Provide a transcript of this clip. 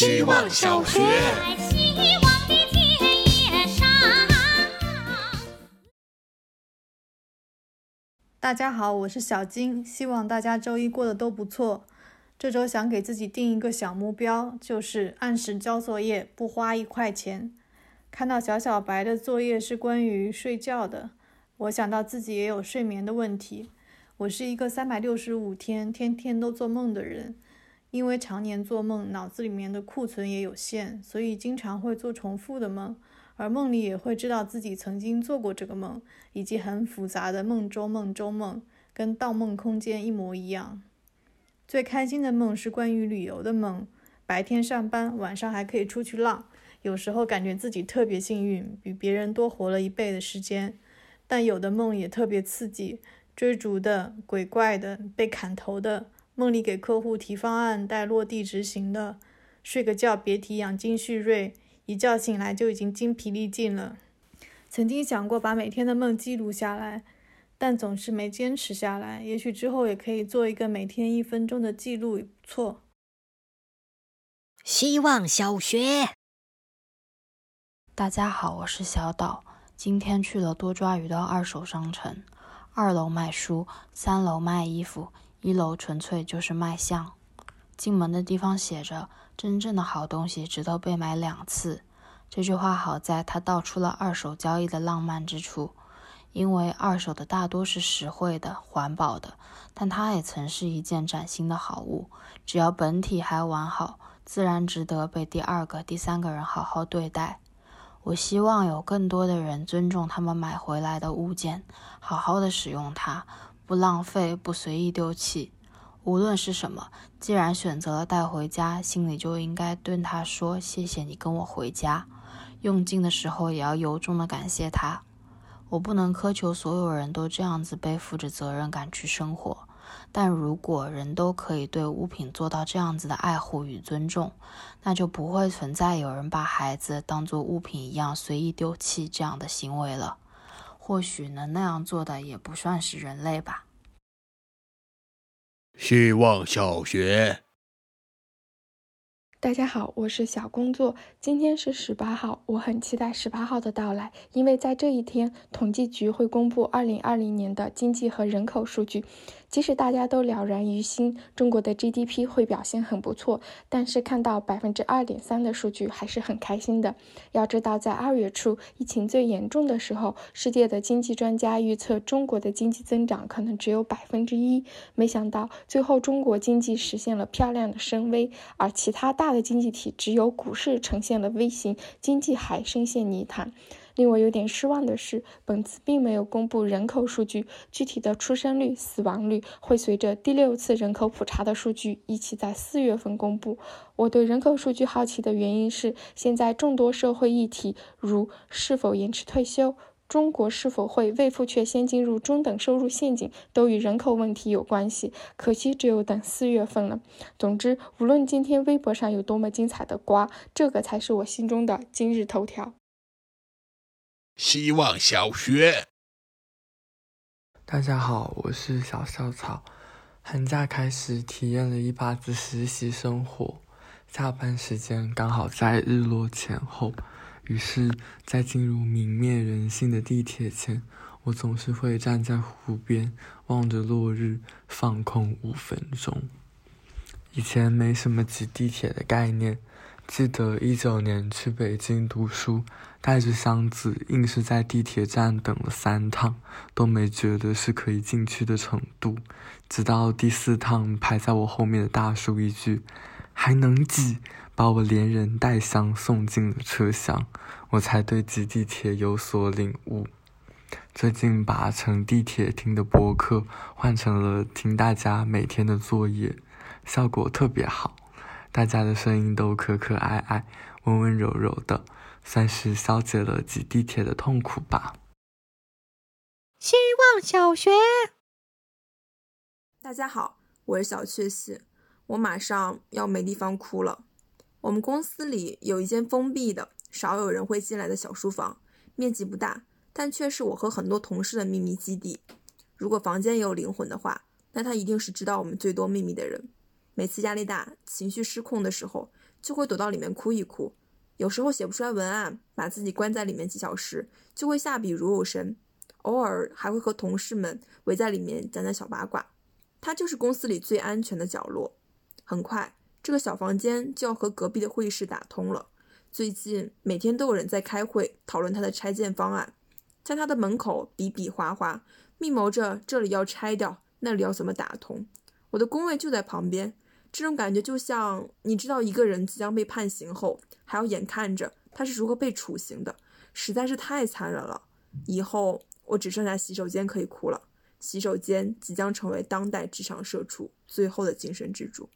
希望小学。大家好，我是小金，希望大家周一过得都不错。这周想给自己定一个小目标，就是按时交作业，不花一块钱。看到小小白的作业是关于睡觉的，我想到自己也有睡眠的问题。我是一个三百六十五天天天都做梦的人，因为常年做梦，脑子里面的库存也有限，所以经常会做重复的梦。而梦里也会知道自己曾经做过这个梦，以及很复杂的梦中梦中梦，跟《盗梦空间》一模一样。最开心的梦是关于旅游的梦，白天上班，晚上还可以出去浪。有时候感觉自己特别幸运，比别人多活了一倍的时间。但有的梦也特别刺激，追逐的、鬼怪的、被砍头的，梦里给客户提方案待落地执行的，睡个觉别提养精蓄锐。一觉醒来就已经精疲力尽了。曾经想过把每天的梦记录下来，但总是没坚持下来。也许之后也可以做一个每天一分钟的记录，也不错。希望小学，大家好，我是小岛。今天去了多抓鱼的二手商城，二楼卖书，三楼卖衣服，一楼纯粹就是卖相。进门的地方写着。真正的好东西值得被买两次。这句话好在它道出了二手交易的浪漫之处，因为二手的大多是实惠的、环保的，但它也曾是一件崭新的好物。只要本体还完好，自然值得被第二个、第三个人好好对待。我希望有更多的人尊重他们买回来的物件，好好的使用它，不浪费，不随意丢弃。无论是什么，既然选择了带回家，心里就应该对他说：“谢谢你跟我回家。”用尽的时候，也要由衷的感谢他。我不能苛求所有人都这样子背负着责任感去生活，但如果人都可以对物品做到这样子的爱护与尊重，那就不会存在有人把孩子当做物品一样随意丢弃这样的行为了。或许能那样做的，也不算是人类吧。希望小学。大家好，我是小工作。今天是十八号，我很期待十八号的到来，因为在这一天，统计局会公布二零二零年的经济和人口数据。即使大家都了然于心，中国的 GDP 会表现很不错，但是看到百分之二点三的数据还是很开心的。要知道，在二月初疫情最严重的时候，世界的经济专家预测中国的经济增长可能只有百分之一，没想到最后中国经济实现了漂亮的升 V，而其他大大的经济体只有股市呈现了 V 型，经济还深陷泥潭。令我有点失望的是，本次并没有公布人口数据，具体的出生率、死亡率会随着第六次人口普查的数据一起在四月份公布。我对人口数据好奇的原因是，现在众多社会议题，如是否延迟退休、中国是否会未富却先进入中等收入陷阱，都与人口问题有关系。可惜只有等四月份了。总之，无论今天微博上有多么精彩的瓜，这个才是我心中的今日头条。希望小学，大家好，我是小校草。寒假开始，体验了一把子实习生活。下班时间刚好在日落前后，于是，在进入泯灭人性的地铁前，我总是会站在湖边，望着落日，放空五分钟。以前没什么挤地铁的概念。记得一九年去北京读书，带着箱子，硬是在地铁站等了三趟，都没觉得是可以进去的程度。直到第四趟，排在我后面的大叔一句“还能挤”，把我连人带箱送进了车厢，我才对挤地铁有所领悟。最近把乘地铁听的播客换成了听大家每天的作业，效果特别好。大家的声音都可可爱爱、温温柔柔的，算是消解了挤地铁的痛苦吧。希望小学，大家好，我是小确幸，我马上要没地方哭了。我们公司里有一间封闭的、少有人会进来的小书房，面积不大，但却是我和很多同事的秘密基地。如果房间也有灵魂的话，那他一定是知道我们最多秘密的人。每次压力大、情绪失控的时候，就会躲到里面哭一哭。有时候写不出来文案，把自己关在里面几小时，就会下笔如有神。偶尔还会和同事们围在里面讲讲小八卦。它就是公司里最安全的角落。很快，这个小房间就要和隔壁的会议室打通了。最近每天都有人在开会讨论他的拆建方案，在他的门口比比划划，密谋着这里要拆掉，那里要怎么打通。我的工位就在旁边。这种感觉就像你知道一个人即将被判刑后，还要眼看着他是如何被处刑的，实在是太残忍了。以后我只剩下洗手间可以哭了，洗手间即将成为当代职场社畜最后的精神支柱。